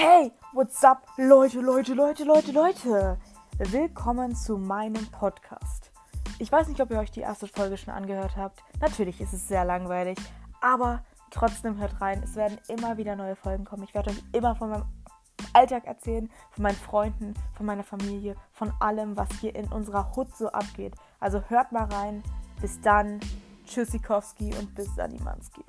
Hey, what's up, Leute, Leute, Leute, Leute, Leute. Willkommen zu meinem Podcast. Ich weiß nicht, ob ihr euch die erste Folge schon angehört habt. Natürlich ist es sehr langweilig, aber trotzdem hört rein. Es werden immer wieder neue Folgen kommen. Ich werde euch immer von meinem Alltag erzählen, von meinen Freunden, von meiner Familie, von allem, was hier in unserer Hut so abgeht. Also hört mal rein. Bis dann. Tschüssikowski und bis Sanimanski.